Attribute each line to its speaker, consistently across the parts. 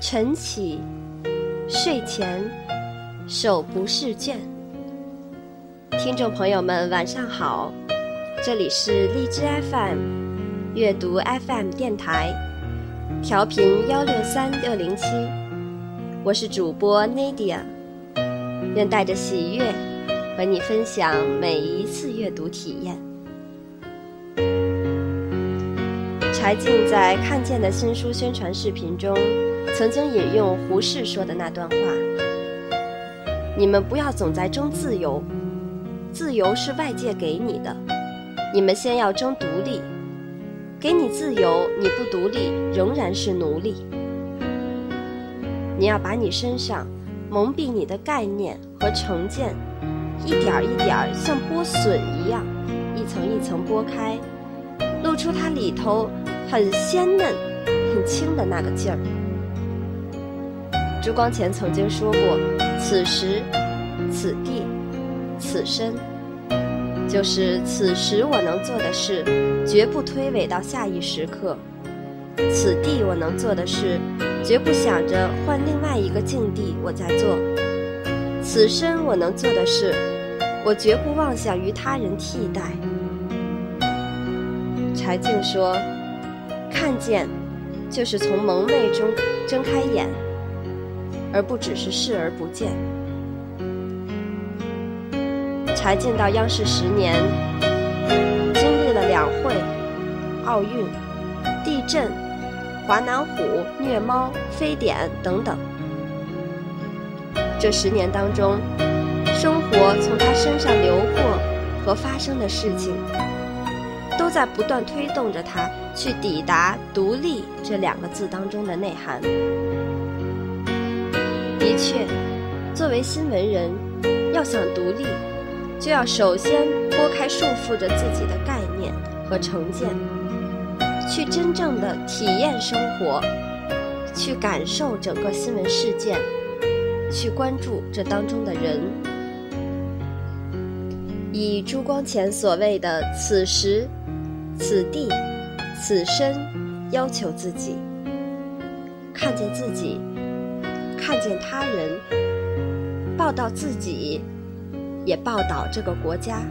Speaker 1: 晨起，睡前，手不释卷。听众朋友们，晚上好，这里是荔枝 FM 阅读 FM 电台，调频幺六三六零七，我是主播 Nadia，愿带着喜悦和你分享每一次阅读体验。柴静在《看见》的新书宣传视频中，曾经引用胡适说的那段话：“你们不要总在争自由，自由是外界给你的，你们先要争独立。给你自由，你不独立，仍然是奴隶。你要把你身上蒙蔽你的概念和成见，一点一点像剥笋一样，一层一层剥开，露出它里头。”很鲜嫩、很轻的那个劲儿。朱光潜曾经说过：“此时、此地、此身，就是此时我能做的事，绝不推诿到下一时刻；此地我能做的事，绝不想着换另外一个境地我在做；此身我能做的事，我绝不妄想于他人替代。”柴静说。看见，就是从蒙昧中睁开眼，而不只是视而不见。柴静到央视十年，经历了两会、奥运、地震、华南虎、虐猫、非典等等。这十年当中，生活从他身上流过和发生的事情。都在不断推动着他去抵达“独立”这两个字当中的内涵。的确，作为新闻人，要想独立，就要首先拨开束缚着自己的概念和成见，去真正的体验生活，去感受整个新闻事件，去关注这当中的人。以朱光潜所谓的“此时”。此地，此身，要求自己，看见自己，看见他人，报道自己，也报道这个国家。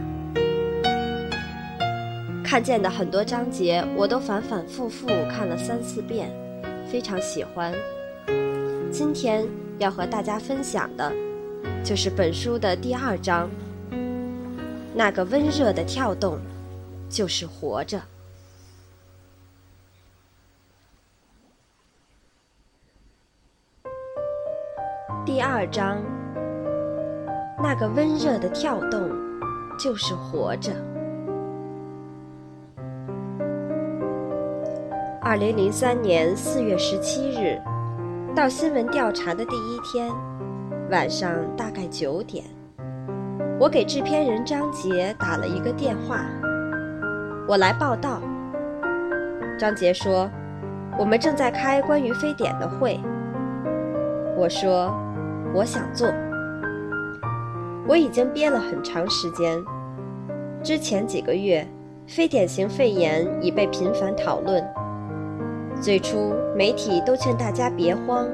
Speaker 1: 看见的很多章节，我都反反复复看了三四遍，非常喜欢。今天要和大家分享的，就是本书的第二章，那个温热的跳动。就是活着。第二章，那个温热的跳动，就是活着。二零零三年四月十七日，到新闻调查的第一天，晚上大概九点，我给制片人张杰打了一个电话。我来报道。张杰说：“我们正在开关于非典的会。”我说：“我想做。”我已经憋了很长时间。之前几个月，非典型肺炎已被频繁讨论。最初，媒体都劝大家别慌，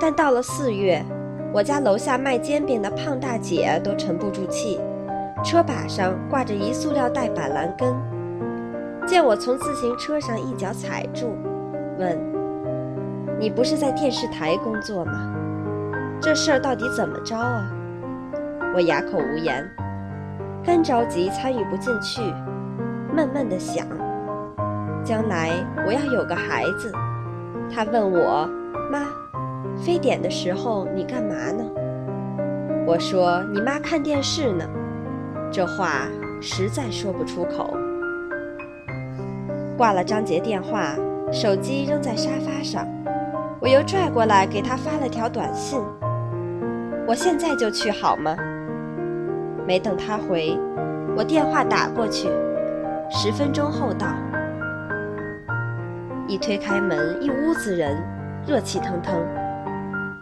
Speaker 1: 但到了四月，我家楼下卖煎饼的胖大姐都沉不住气，车把上挂着一塑料袋板蓝根。见我从自行车上一脚踩住，问：“你不是在电视台工作吗？这事儿到底怎么着啊？”我哑口无言，干着急参与不进去，闷闷的想：将来我要有个孩子。他问我：“妈，非典的时候你干嘛呢？”我说：“你妈看电视呢。”这话实在说不出口。挂了张杰电话，手机扔在沙发上，我又拽过来给他发了条短信：“我现在就去好吗？”没等他回，我电话打过去，十分钟后到。一推开门，一屋子人，热气腾腾。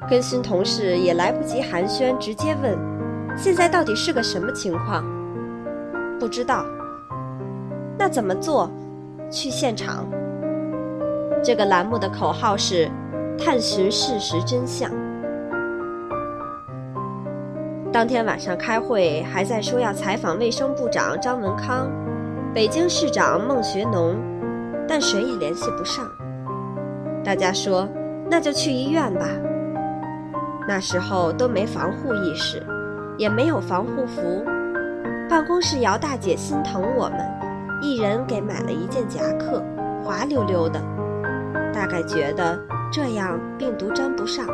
Speaker 1: 跟新同事也来不及寒暄，直接问：“现在到底是个什么情况？”不知道。那怎么做？去现场。这个栏目的口号是：探寻事实真相。当天晚上开会，还在说要采访卫生部长张文康、北京市长孟学农，但谁也联系不上。大家说，那就去医院吧。那时候都没防护意识，也没有防护服。办公室姚大姐心疼我们，一人给买了一件夹克，滑溜溜的。大概觉得这样病毒沾不上。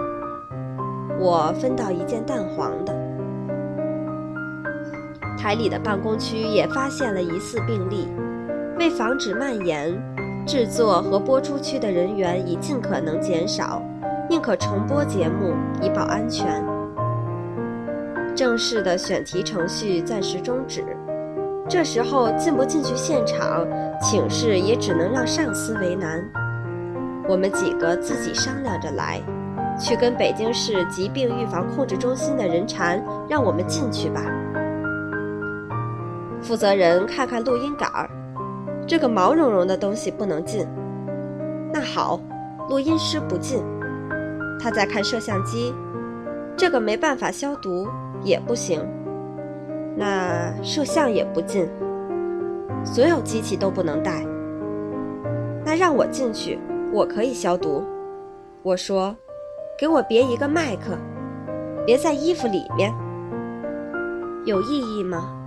Speaker 1: 我分到一件淡黄的。海里的办公区也发现了疑似病例，为防止蔓延，制作和播出区的人员已尽可能减少。宁可重播节目以保安全。正式的选题程序暂时终止。这时候进不进去现场，请示也只能让上司为难。我们几个自己商量着来，去跟北京市疾病预防控制中心的人谈，让我们进去吧。负责人看看录音杆儿，这个毛茸茸的东西不能进。那好，录音师不进。他在看摄像机，这个没办法消毒也不行。那摄像也不进，所有机器都不能带。那让我进去，我可以消毒。我说，给我别一个麦克，别在衣服里面。有意义吗？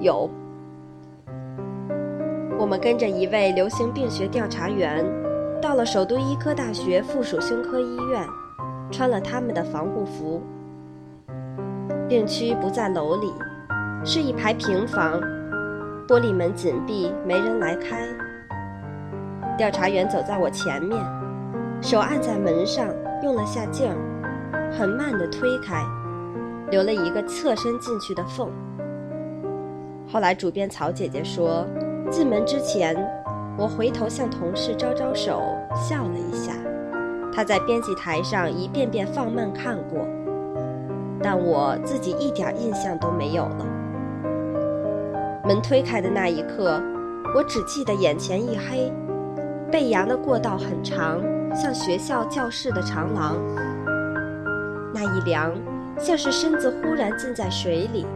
Speaker 1: 有。我们跟着一位流行病学调查员。到了首都医科大学附属胸科医院，穿了他们的防护服。病区不在楼里，是一排平房，玻璃门紧闭，没人来开。调查员走在我前面，手按在门上，用了下劲儿，很慢地推开，留了一个侧身进去的缝。后来主编曹姐姐说，进门之前。我回头向同事招招手，笑了一下。他在编辑台上一遍遍放慢看过，但我自己一点印象都没有了。门推开的那一刻，我只记得眼前一黑，背阳的过道很长，像学校教室的长廊。那一凉，像是身子忽然浸在水里。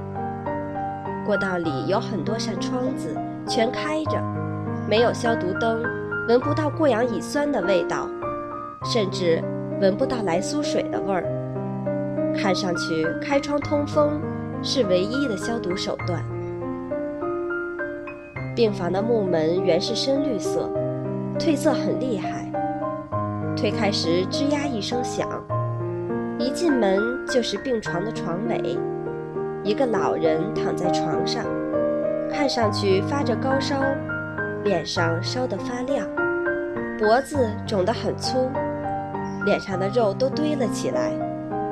Speaker 1: 过道里有很多扇窗子，全开着。没有消毒灯，闻不到过氧乙酸的味道，甚至闻不到来苏水的味儿。看上去开窗通风是唯一的消毒手段。病房的木门原是深绿色，褪色很厉害。推开时吱呀一声响，一进门就是病床的床尾，一个老人躺在床上，看上去发着高烧。脸上烧得发亮，脖子肿得很粗，脸上的肉都堆了起来，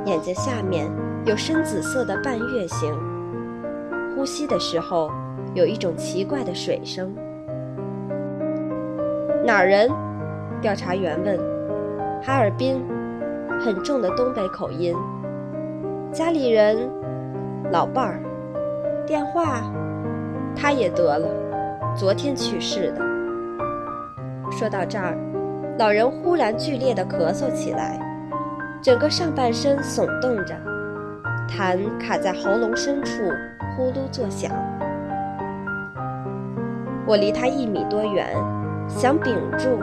Speaker 1: 眼睛下面有深紫色的半月形。呼吸的时候有一种奇怪的水声。哪儿人？调查员问。哈尔滨，很重的东北口音。家里人，老伴儿。电话，他也得了。昨天去世的。说到这儿，老人忽然剧烈的咳嗽起来，整个上半身耸动着，痰卡在喉咙深处，呼噜作响。我离他一米多远，想屏住，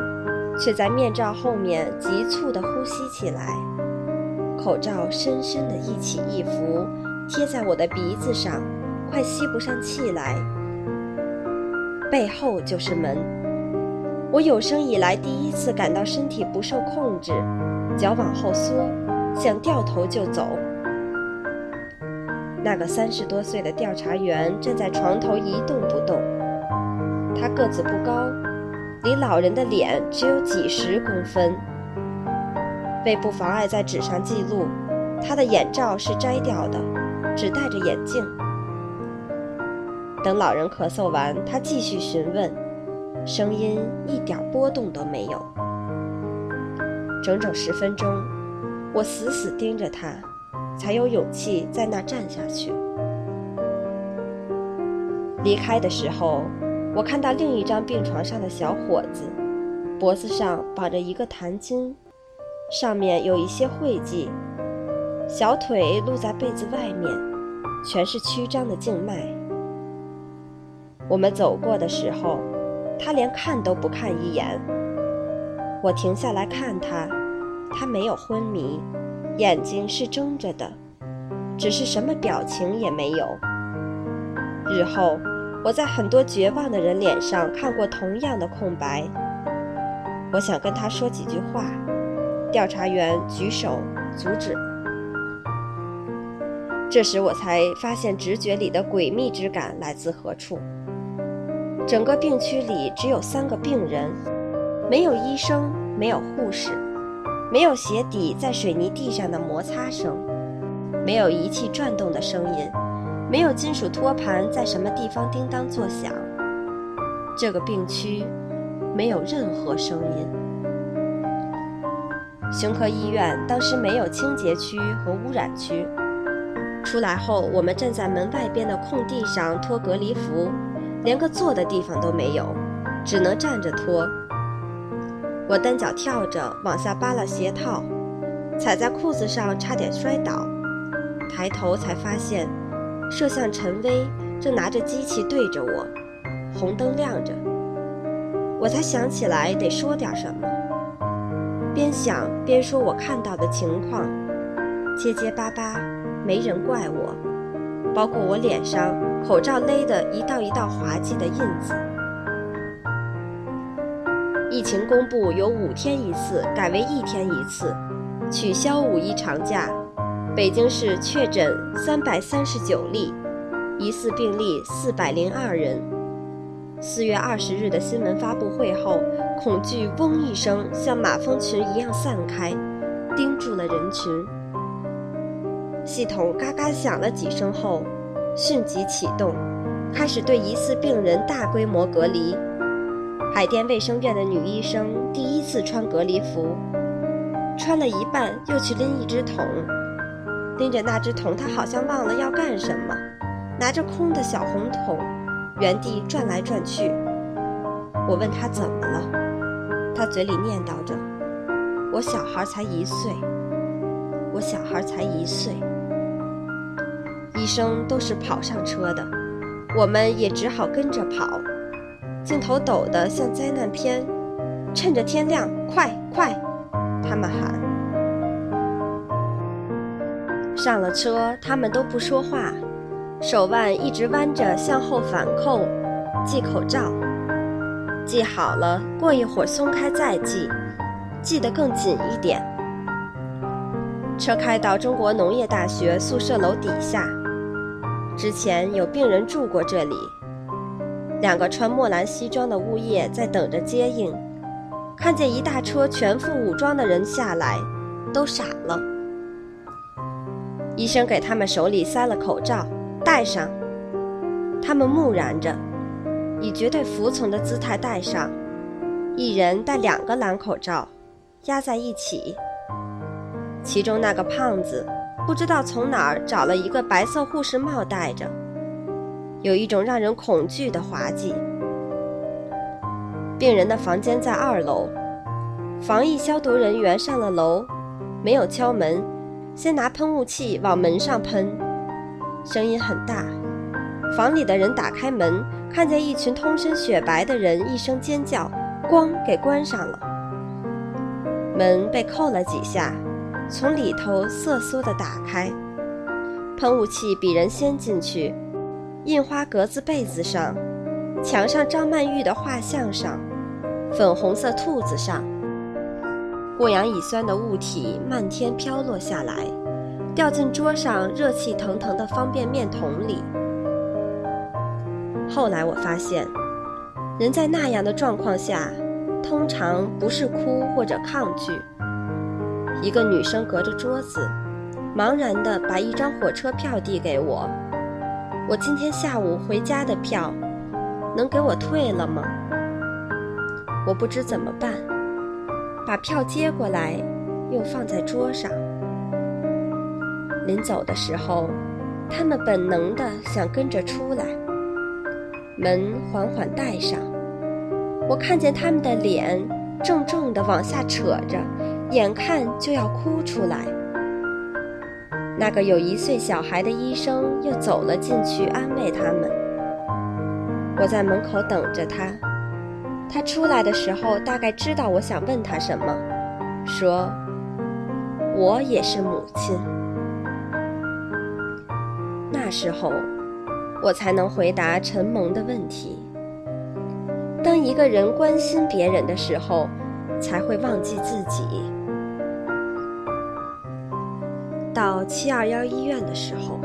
Speaker 1: 却在面罩后面急促地呼吸起来，口罩深深的一起一伏，贴在我的鼻子上，快吸不上气来。背后就是门，我有生以来第一次感到身体不受控制，脚往后缩，想掉头就走。那个三十多岁的调查员站在床头一动不动，他个子不高，离老人的脸只有几十公分。为不妨碍在纸上记录，他的眼罩是摘掉的，只戴着眼镜。等老人咳嗽完，他继续询问，声音一点波动都没有。整整十分钟，我死死盯着他，才有勇气在那站下去。离开的时候，我看到另一张病床上的小伙子，脖子上绑着一个痰巾，上面有一些晦迹，小腿露在被子外面，全是曲张的静脉。我们走过的时候，他连看都不看一眼。我停下来看他，他没有昏迷，眼睛是睁着的，只是什么表情也没有。日后，我在很多绝望的人脸上看过同样的空白。我想跟他说几句话，调查员举手阻止。这时我才发现直觉里的诡秘之感来自何处。整个病区里只有三个病人，没有医生，没有护士，没有鞋底在水泥地上的摩擦声，没有仪器转动的声音，没有金属托盘在什么地方叮当作响。这个病区没有任何声音。胸科医院当时没有清洁区和污染区。出来后，我们站在门外边的空地上脱隔离服。连个坐的地方都没有，只能站着脱。我单脚跳着往下扒拉鞋套，踩在裤子上差点摔倒。抬头才发现，摄像陈威正拿着机器对着我，红灯亮着。我才想起来得说点什么，边想边说我看到的情况，结结巴巴，没人怪我，包括我脸上。口罩勒的一道一道滑稽的印子。疫情公布由五天一次改为一天一次，取消五一长假。北京市确诊三百三十九例，疑似病例四百零二人。四月二十日的新闻发布会后，恐惧嗡一声像马蜂群一样散开，盯住了人群。系统嘎嘎响了几声后。迅即启动，开始对疑似病人大规模隔离。海淀卫生院的女医生第一次穿隔离服，穿了一半又去拎一只桶，拎着那只桶，她好像忘了要干什么，拿着空的小红桶，原地转来转去。我问她怎么了，她嘴里念叨着：“我小孩才一岁，我小孩才一岁。”医生都是跑上车的，我们也只好跟着跑。镜头抖得像灾难片，趁着天亮，快快！他们喊。上了车，他们都不说话，手腕一直弯着向后反扣，系口罩。系好了，过一会儿松开再系，系得更紧一点。车开到中国农业大学宿舍楼底下。之前有病人住过这里，两个穿墨蓝西装的物业在等着接应，看见一大车全副武装的人下来，都傻了。医生给他们手里塞了口罩，戴上。他们木然着，以绝对服从的姿态戴上，一人戴两个蓝口罩，压在一起。其中那个胖子。不知道从哪儿找了一个白色护士帽戴着，有一种让人恐惧的滑稽。病人的房间在二楼，防疫消毒人员上了楼，没有敲门，先拿喷雾器往门上喷，声音很大。房里的人打开门，看见一群通身雪白的人，一声尖叫，咣给关上了。门被扣了几下。从里头瑟缩地打开，喷雾器比人先进去。印花格子被子上，墙上张曼玉的画像上，粉红色兔子上，过氧乙酸的物体漫天飘落下来，掉进桌上热气腾腾的方便面桶里。后来我发现，人在那样的状况下，通常不是哭或者抗拒。一个女生隔着桌子，茫然地把一张火车票递给我。我今天下午回家的票，能给我退了吗？我不知怎么办，把票接过来，又放在桌上。临走的时候，他们本能地想跟着出来。门缓缓带上，我看见他们的脸重重地往下扯着。眼看就要哭出来。那个有一岁小孩的医生又走了进去，安慰他们。我在门口等着他，他出来的时候大概知道我想问他什么，说：“我也是母亲。”那时候，我才能回答陈蒙的问题。当一个人关心别人的时候，才会忘记自己。到七二幺医院的时候，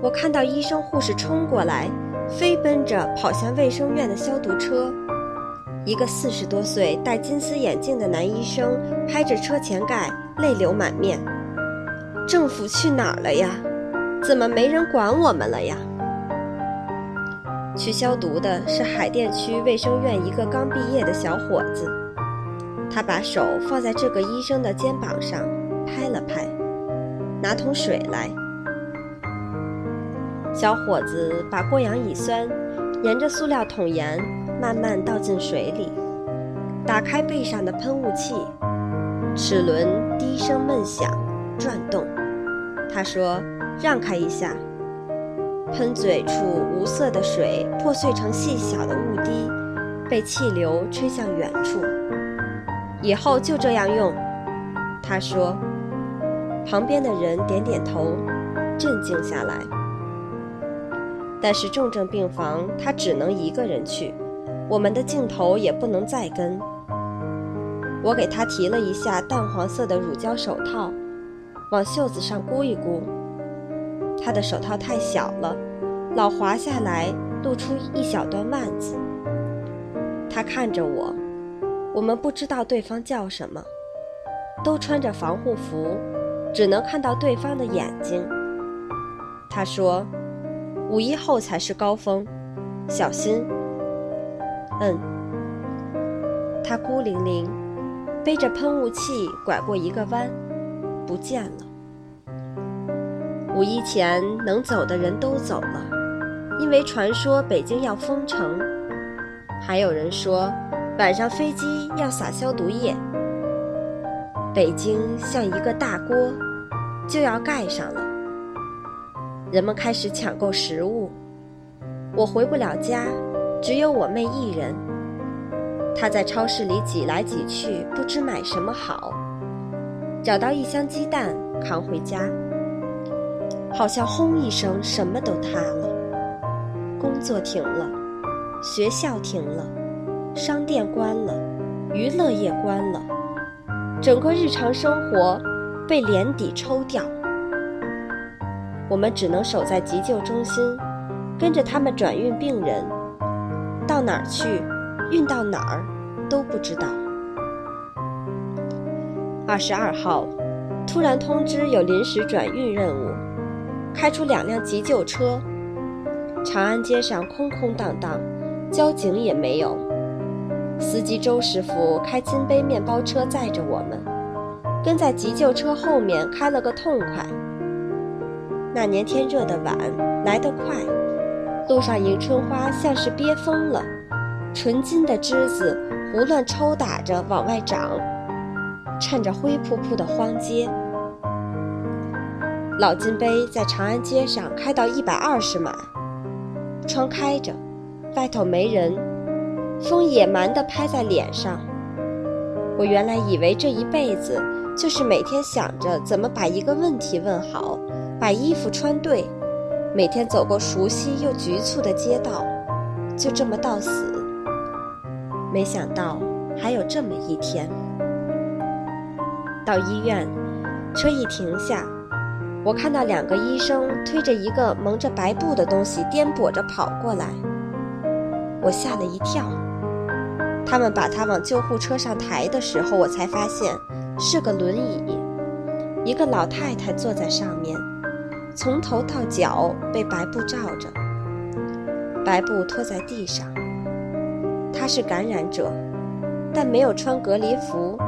Speaker 1: 我看到医生护士冲过来，飞奔着跑向卫生院的消毒车。一个四十多岁、戴金丝眼镜的男医生拍着车前盖，泪流满面：“政府去哪儿了呀？怎么没人管我们了呀？”去消毒的是海淀区卫生院一个刚毕业的小伙子，他把手放在这个医生的肩膀上，拍了拍。拿桶水来。小伙子把过氧乙酸沿着塑料桶沿慢慢倒进水里，打开背上的喷雾器，齿轮低声闷响，转动。他说：“让开一下。”喷嘴处无色的水破碎成细小的雾滴，被气流吹向远处。以后就这样用，他说。旁边的人点点头，镇静下来。但是重症病房他只能一个人去，我们的镜头也不能再跟。我给他提了一下淡黄色的乳胶手套，往袖子上箍一箍。他的手套太小了，老滑下来，露出一小段腕子。他看着我，我们不知道对方叫什么，都穿着防护服。只能看到对方的眼睛。他说：“五一后才是高峰，小心。”嗯。他孤零零背着喷雾器拐过一个弯，不见了。五一前能走的人都走了，因为传说北京要封城，还有人说晚上飞机要撒消毒液。北京像一个大锅。就要盖上了，人们开始抢购食物。我回不了家，只有我妹一人。她在超市里挤来挤去，不知买什么好。找到一箱鸡蛋，扛回家，好像轰一声，什么都塌了。工作停了，学校停了，商店关了，娱乐业关了，整个日常生活。被连底抽掉，我们只能守在急救中心，跟着他们转运病人，到哪儿去，运到哪儿都不知道。二十二号，突然通知有临时转运任务，开出两辆急救车。长安街上空空荡荡，交警也没有。司机周师傅开金杯面包车载着我们。跟在急救车后面开了个痛快。那年天热的晚，来得快，路上迎春花像是憋疯了，纯金的枝子胡乱抽打着往外长，衬着灰扑扑的荒街。老金杯在长安街上开到一百二十码，窗开着，外头没人，风野蛮地拍在脸上。我原来以为这一辈子。就是每天想着怎么把一个问题问好，把衣服穿对，每天走过熟悉又局促的街道，就这么到死。没想到还有这么一天。到医院，车一停下，我看到两个医生推着一个蒙着白布的东西颠簸着跑过来，我吓了一跳。他们把他往救护车上抬的时候，我才发现。是个轮椅，一个老太太坐在上面，从头到脚被白布罩着，白布拖在地上。她是感染者，但没有穿隔离服，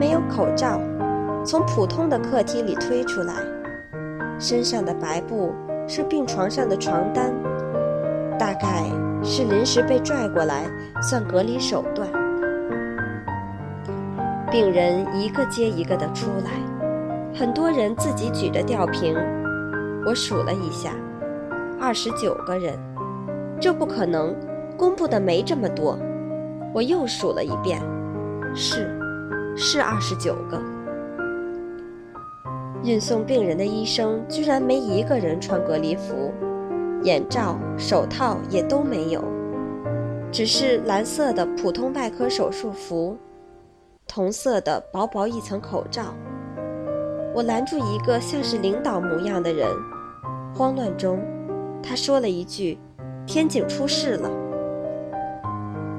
Speaker 1: 没有口罩，从普通的客厅里推出来，身上的白布是病床上的床单，大概是临时被拽过来，算隔离手段。病人一个接一个的出来，很多人自己举着吊瓶。我数了一下，二十九个人。这不可能，公布的没这么多。我又数了一遍，是，是二十九个。运送病人的医生居然没一个人穿隔离服，眼罩、手套也都没有，只是蓝色的普通外科手术服，同色的薄薄一层口罩。我拦住一个像是领导模样的人，慌乱中，他说了一句：“天井出事了。”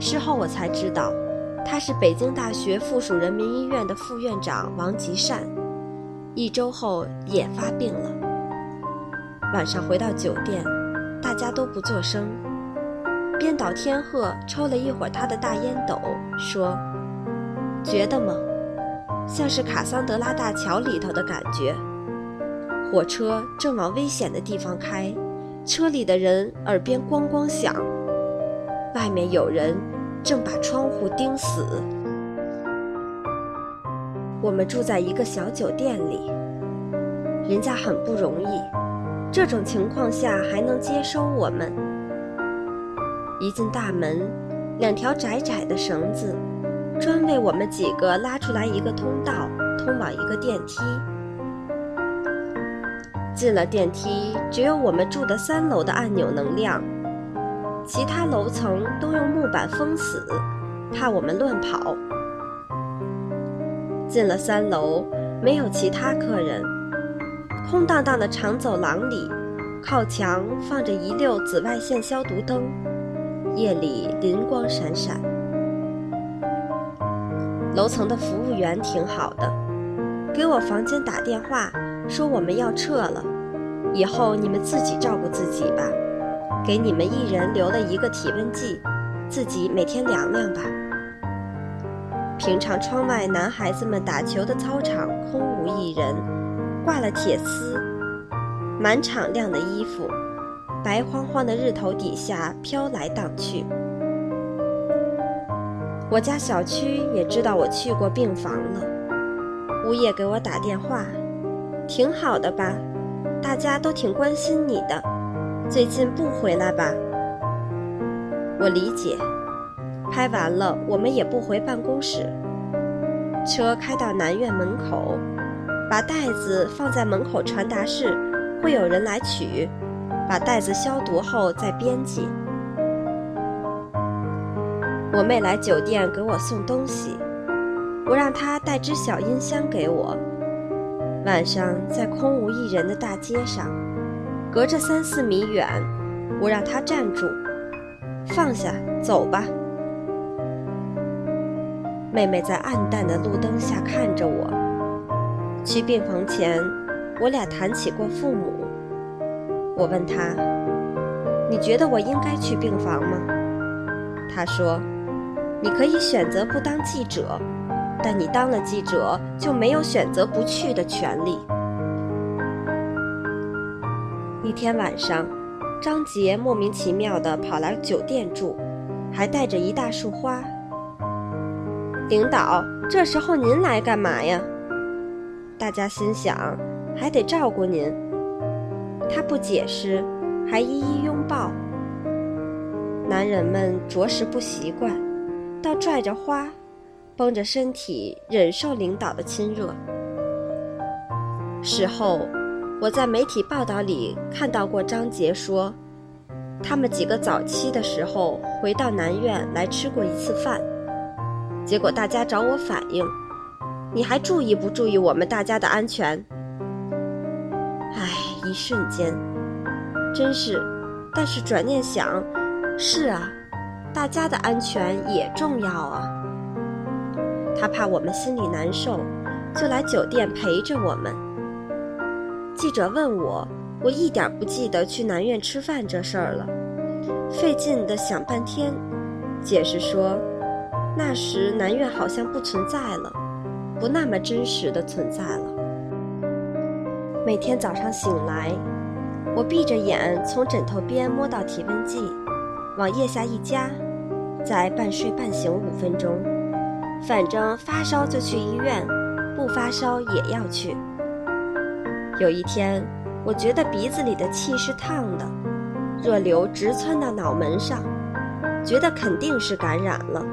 Speaker 1: 事后我才知道，他是北京大学附属人民医院的副院长王吉善，一周后也发病了。晚上回到酒店，大家都不作声。编导天鹤抽了一会儿他的大烟斗，说：“觉得吗？像是卡桑德拉大桥里头的感觉。火车正往危险的地方开，车里的人耳边咣咣响。”外面有人正把窗户钉死。我们住在一个小酒店里，人家很不容易，这种情况下还能接收我们。一进大门，两条窄窄的绳子，专为我们几个拉出来一个通道，通往一个电梯。进了电梯，只有我们住的三楼的按钮能亮。其他楼层都用木板封死，怕我们乱跑。进了三楼，没有其他客人，空荡荡的长走廊里，靠墙放着一溜紫外线消毒灯，夜里灵光闪闪。楼层的服务员挺好的，给我房间打电话说我们要撤了，以后你们自己照顾自己吧。给你们一人留了一个体温计，自己每天量量吧。平常窗外男孩子们打球的操场空无一人，挂了铁丝，满场晾的衣服，白晃晃的日头底下飘来荡去。我家小区也知道我去过病房了，物业给我打电话，挺好的吧？大家都挺关心你的。最近不回来吧？我理解。拍完了，我们也不回办公室。车开到南院门口，把袋子放在门口传达室，会有人来取。把袋子消毒后再编辑。我妹来酒店给我送东西，我让她带只小音箱给我。晚上在空无一人的大街上。隔着三四米远，我让她站住，放下，走吧。妹妹在暗淡的路灯下看着我。去病房前，我俩谈起过父母。我问她：“你觉得我应该去病房吗？”她说：“你可以选择不当记者，但你当了记者就没有选择不去的权利。”一天晚上，张杰莫名其妙地跑来酒店住，还带着一大束花。领导，这时候您来干嘛呀？大家心想，还得照顾您。他不解释，还一一拥抱。男人们着实不习惯，倒拽着花，绷着身体忍受领导的亲热。事后。我在媒体报道里看到过张杰说，他们几个早期的时候回到南院来吃过一次饭，结果大家找我反映，你还注意不注意我们大家的安全？唉，一瞬间，真是，但是转念想，是啊，大家的安全也重要啊。他怕我们心里难受，就来酒店陪着我们。记者问我，我一点不记得去南苑吃饭这事儿了，费劲的想半天，解释说，那时南苑好像不存在了，不那么真实的存在了。每天早上醒来，我闭着眼从枕头边摸到体温计，往腋下一夹，再半睡半醒五分钟，反正发烧就去医院，不发烧也要去。有一天，我觉得鼻子里的气是烫的，热流直窜到脑门上，觉得肯定是感染了。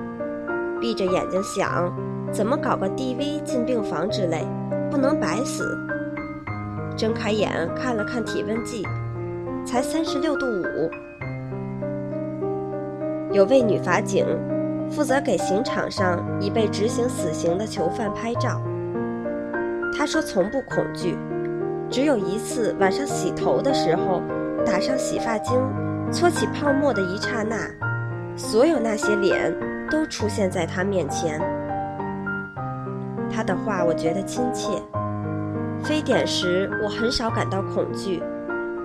Speaker 1: 闭着眼睛想，怎么搞个 DV 进病房之类，不能白死。睁开眼看了看体温计，才三十六度五。有位女法警负责给刑场上已被执行死刑的囚犯拍照。她说从不恐惧，只有一次晚上洗头的时候，打上洗发精，搓起泡沫的一刹那，所有那些脸都出现在她面前。她的话我觉得亲切。非典时，我很少感到恐惧，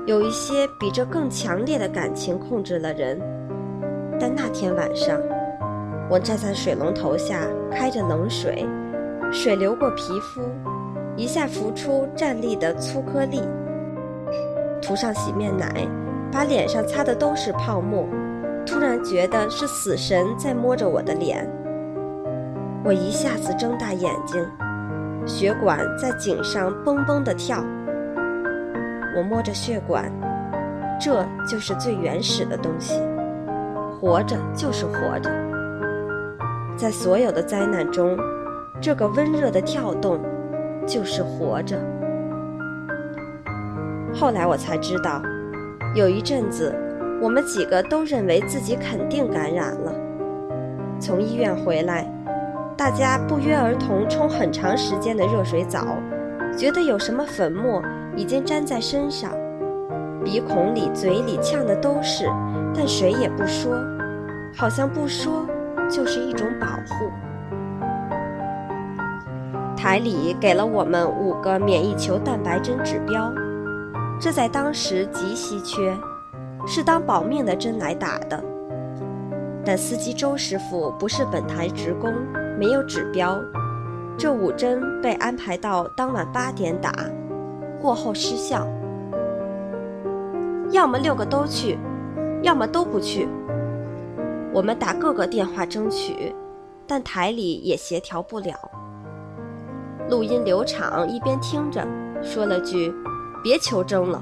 Speaker 1: 有一些比这更强烈的感情控制了人。但那天晚上，我站在水龙头下，开着冷水，水流过皮肤，一下浮出站立的粗颗粒，涂上洗面奶，把脸上擦的都是泡沫。突然觉得是死神在摸着我的脸，我一下子睁大眼睛。血管在颈上嘣嘣地跳，我摸着血管，这就是最原始的东西。活着就是活着，在所有的灾难中，这个温热的跳动就是活着。后来我才知道，有一阵子，我们几个都认为自己肯定感染了。从医院回来。大家不约而同冲很长时间的热水澡，觉得有什么粉末已经粘在身上，鼻孔里、嘴里呛的都是，但谁也不说，好像不说就是一种保护。台里给了我们五个免疫球蛋白针指标，这在当时极稀缺，是当保命的针来打的。但司机周师傅不是本台职工。没有指标，这五针被安排到当晚八点打，过后失效。要么六个都去，要么都不去。我们打各个电话争取，但台里也协调不了。录音刘畅一边听着，说了句：“别求争了。”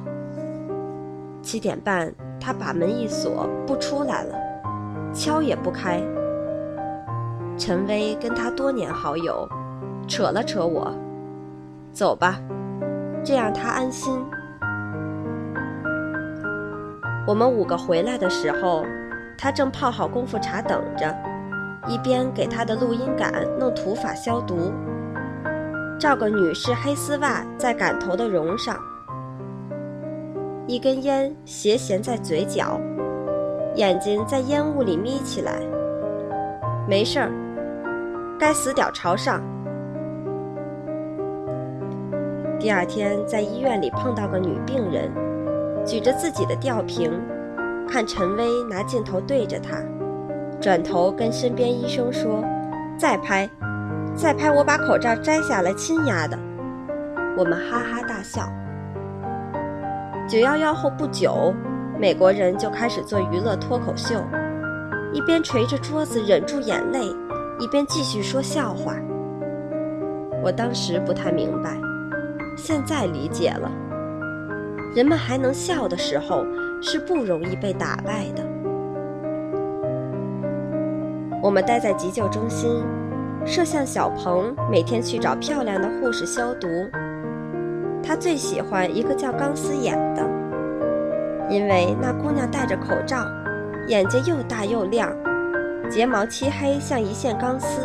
Speaker 1: 七点半，他把门一锁，不出来了，敲也不开。陈威跟他多年好友，扯了扯我，走吧，这样他安心。我们五个回来的时候，他正泡好功夫茶等着，一边给他的录音杆弄土法消毒，照个女士黑丝袜在杆头的绒上，一根烟斜衔在嘴角，眼睛在烟雾里眯起来，没事儿。该死屌朝上！第二天在医院里碰到个女病人，举着自己的吊瓶，看陈威拿镜头对着他，转头跟身边医生说：“再拍，再拍，我把口罩摘下来亲丫的！”我们哈哈大笑。九幺幺后不久，美国人就开始做娱乐脱口秀，一边捶着桌子忍住眼泪。一边继续说笑话，我当时不太明白，现在理解了。人们还能笑的时候，是不容易被打败的。我们待在急救中心，摄像小鹏每天去找漂亮的护士消毒。他最喜欢一个叫钢丝眼的，因为那姑娘戴着口罩，眼睛又大又亮。睫毛漆黑，像一线钢丝。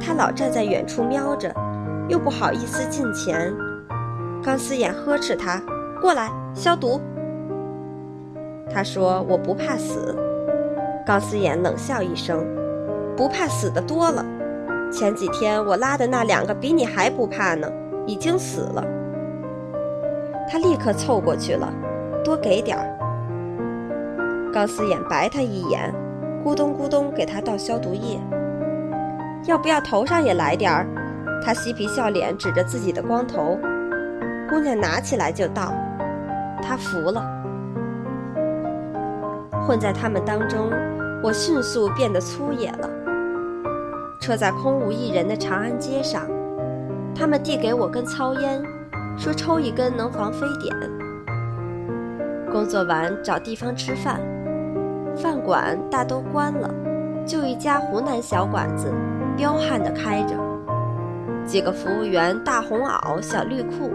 Speaker 1: 他老站在远处瞄着，又不好意思近前。钢丝眼呵斥他：“过来消毒。”他说：“我不怕死。”钢丝眼冷笑一声：“不怕死的多了。前几天我拉的那两个比你还不怕呢，已经死了。”他立刻凑过去了：“多给点儿。”钢丝眼白他一眼。咕咚咕咚，给他倒消毒液。要不要头上也来点儿？他嬉皮笑脸，指着自己的光头。姑娘拿起来就倒，他服了。混在他们当中，我迅速变得粗野了。车在空无一人的长安街上，他们递给我根糙烟，说抽一根能防非典。工作完找地方吃饭，饭馆大都关了，就一家湖南小馆子，彪悍的开着。几个服务员大红袄、小绿裤，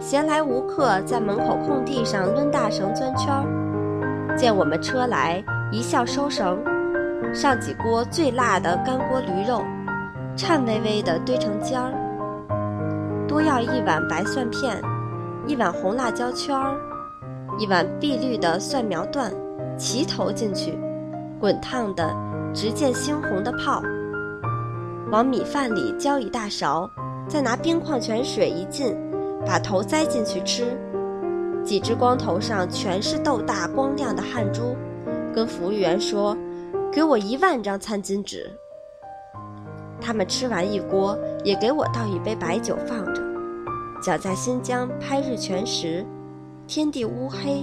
Speaker 1: 闲来无课在门口空地上抡大绳钻圈儿。见我们车来，一笑收绳，上几锅最辣的干锅驴肉，颤巍巍地堆成尖儿。多要一碗白蒜片，一碗红辣椒圈儿，一碗碧绿的蒜苗段，齐投进去，滚烫的直见猩红的泡。往米饭里浇一大勺，再拿冰矿泉水一浸，把头栽进去吃。几只光头上全是豆大光亮的汗珠，跟服务员说：“给我一万张餐巾纸。”他们吃完一锅，也给我倒一杯白酒放着。脚在新疆拍日全食，天地乌黑，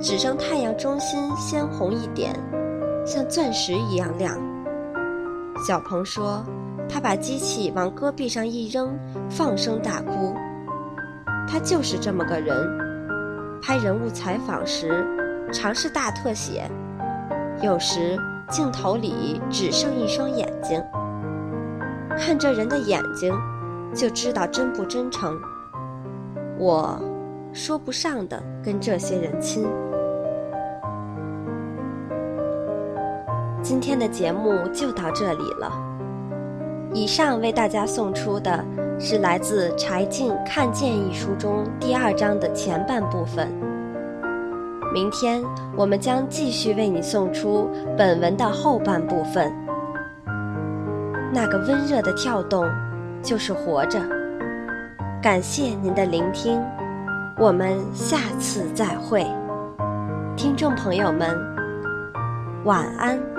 Speaker 1: 只剩太阳中心鲜红一点，像钻石一样亮。小鹏说。他把机器往戈壁上一扔，放声大哭。他就是这么个人。拍人物采访时，常是大特写，有时镜头里只剩一双眼睛。看这人的眼睛，就知道真不真诚。我说不上的跟这些人亲。今天的节目就到这里了。以上为大家送出的是来自柴静《看见》一书中第二章的前半部分。明天我们将继续为你送出本文的后半部分。那个温热的跳动，就是活着。感谢您的聆听，我们下次再会，听众朋友们，晚安。